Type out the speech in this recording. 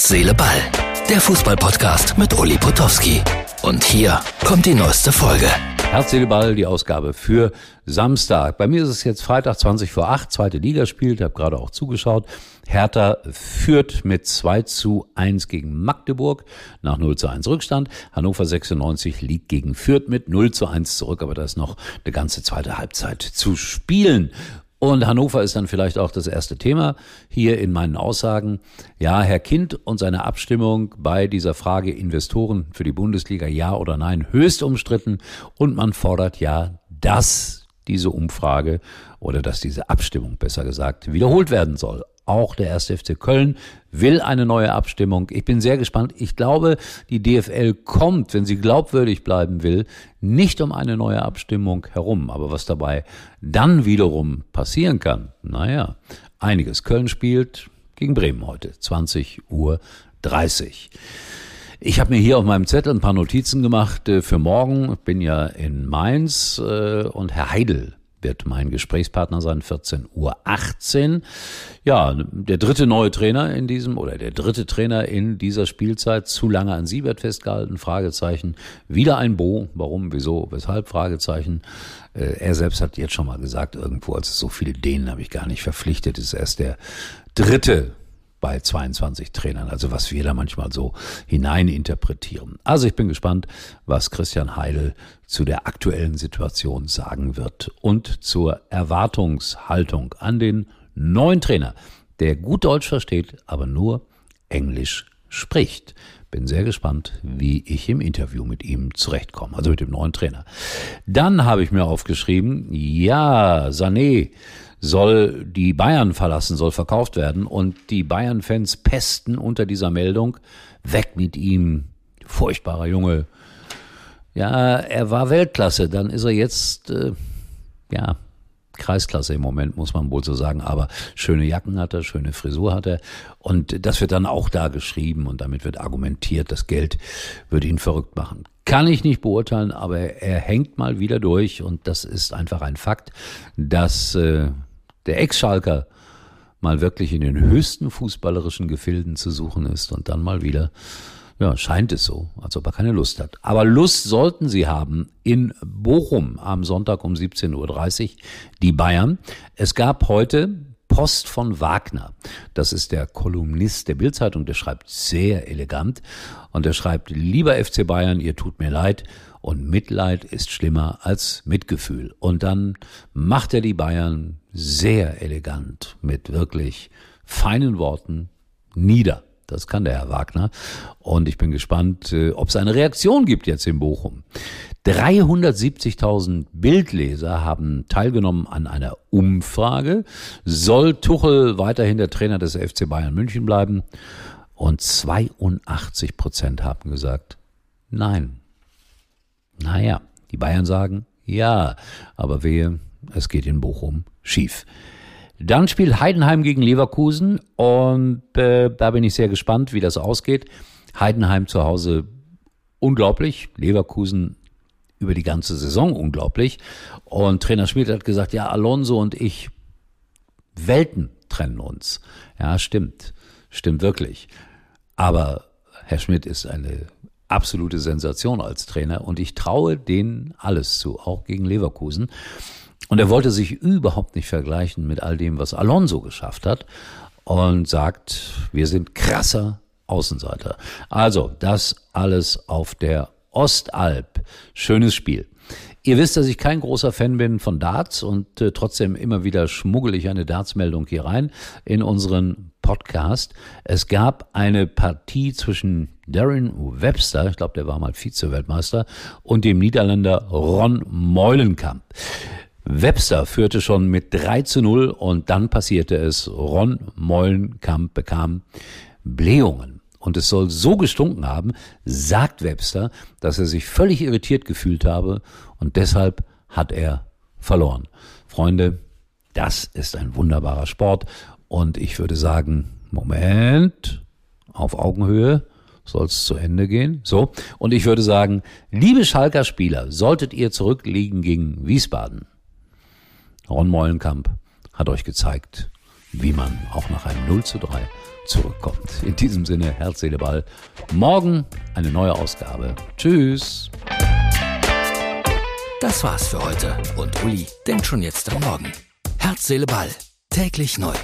Herz, Seele, Ball. Der Fußballpodcast mit Uli Potowski. Und hier kommt die neueste Folge. Herz, Seele, Ball, die Ausgabe für Samstag. Bei mir ist es jetzt Freitag 20 vor 8, zweite Liga spielt, habe gerade auch zugeschaut. Hertha führt mit 2 zu 1 gegen Magdeburg nach 0 zu 1 Rückstand. Hannover 96 liegt gegen Fürth mit 0 zu 1 zurück, aber da ist noch eine ganze zweite Halbzeit zu spielen. Und Hannover ist dann vielleicht auch das erste Thema hier in meinen Aussagen. Ja, Herr Kind und seine Abstimmung bei dieser Frage Investoren für die Bundesliga, ja oder nein, höchst umstritten. Und man fordert ja, dass diese Umfrage oder dass diese Abstimmung besser gesagt wiederholt werden soll. Auch der 1. FC Köln will eine neue Abstimmung. Ich bin sehr gespannt. Ich glaube, die DFL kommt, wenn sie glaubwürdig bleiben will, nicht um eine neue Abstimmung herum. Aber was dabei dann wiederum passieren kann, naja, einiges. Köln spielt gegen Bremen heute, 20 Uhr 30. Ich habe mir hier auf meinem Zettel ein paar Notizen gemacht äh, für morgen. Ich bin ja in Mainz äh, und Herr Heidel wird mein Gesprächspartner sein, 14 Uhr 18. Ja, der dritte neue Trainer in diesem oder der dritte Trainer in dieser Spielzeit, zu lange an Siebert festgehalten, Fragezeichen. Wieder ein Bo, warum, wieso, weshalb, Fragezeichen. Äh, er selbst hat jetzt schon mal gesagt, irgendwo, als es so viele Dänen habe ich gar nicht verpflichtet, ist erst der dritte bei 22 Trainern, also was wir da manchmal so hineininterpretieren. Also ich bin gespannt, was Christian Heidel zu der aktuellen Situation sagen wird und zur Erwartungshaltung an den neuen Trainer, der gut Deutsch versteht, aber nur Englisch spricht. Bin sehr gespannt, wie ich im Interview mit ihm zurechtkomme, also mit dem neuen Trainer. Dann habe ich mir aufgeschrieben, ja, Sané soll die Bayern verlassen, soll verkauft werden und die Bayern-Fans pesten unter dieser Meldung, weg mit ihm, furchtbarer Junge. Ja, er war Weltklasse, dann ist er jetzt, äh, ja, Kreisklasse im Moment, muss man wohl so sagen. Aber schöne Jacken hat er, schöne Frisur hat er. Und das wird dann auch da geschrieben und damit wird argumentiert, das Geld würde ihn verrückt machen. Kann ich nicht beurteilen, aber er hängt mal wieder durch und das ist einfach ein Fakt, dass äh, der Ex-Schalker mal wirklich in den höchsten fußballerischen Gefilden zu suchen ist und dann mal wieder, ja, scheint es so, als ob er keine Lust hat. Aber Lust sollten sie haben in Bochum am Sonntag um 17.30 Uhr, die Bayern. Es gab heute Post von Wagner. Das ist der Kolumnist der Bildzeitung, der schreibt sehr elegant und er schreibt, lieber FC Bayern, ihr tut mir leid und Mitleid ist schlimmer als Mitgefühl. Und dann macht er die Bayern sehr elegant mit wirklich feinen Worten nieder. Das kann der Herr Wagner. Und ich bin gespannt, äh, ob es eine Reaktion gibt jetzt in Bochum. 370.000 Bildleser haben teilgenommen an einer Umfrage. Soll Tuchel weiterhin der Trainer des FC Bayern München bleiben? Und 82 Prozent haben gesagt, nein. Naja, die Bayern sagen, ja, aber wehe, es geht in Bochum schief. Dann spielt Heidenheim gegen Leverkusen und äh, da bin ich sehr gespannt, wie das ausgeht. Heidenheim zu Hause unglaublich, Leverkusen über die ganze Saison unglaublich. Und Trainer Schmidt hat gesagt, ja, Alonso und ich, Welten trennen uns. Ja, stimmt, stimmt wirklich. Aber Herr Schmidt ist eine absolute Sensation als Trainer und ich traue denen alles zu, auch gegen Leverkusen. Und er wollte sich überhaupt nicht vergleichen mit all dem, was Alonso geschafft hat und sagt, wir sind krasser Außenseiter. Also, das alles auf der Ostalb. Schönes Spiel. Ihr wisst, dass ich kein großer Fan bin von Darts und äh, trotzdem immer wieder schmuggel ich eine Darts-Meldung hier rein in unseren Podcast. Es gab eine Partie zwischen Darren Webster, ich glaube, der war mal Vize-Weltmeister, und dem Niederländer Ron Meulenkamp. Webster führte schon mit 3 zu 0 und dann passierte es. Ron Meulenkamp bekam Blähungen. Und es soll so gestunken haben, sagt Webster, dass er sich völlig irritiert gefühlt habe und deshalb hat er verloren. Freunde, das ist ein wunderbarer Sport und ich würde sagen, Moment, auf Augenhöhe soll es zu Ende gehen. So, und ich würde sagen, liebe Schalker Spieler, solltet ihr zurückliegen gegen Wiesbaden, Ron Meulenkamp hat euch gezeigt, wie man auch nach einem 0 zu 3 zurückkommt. In diesem Sinne, Herz, Seele, Ball. Morgen eine neue Ausgabe. Tschüss. Das war's für heute und Uli denkt schon jetzt am Morgen. Herz, Seele, Ball. Täglich neu.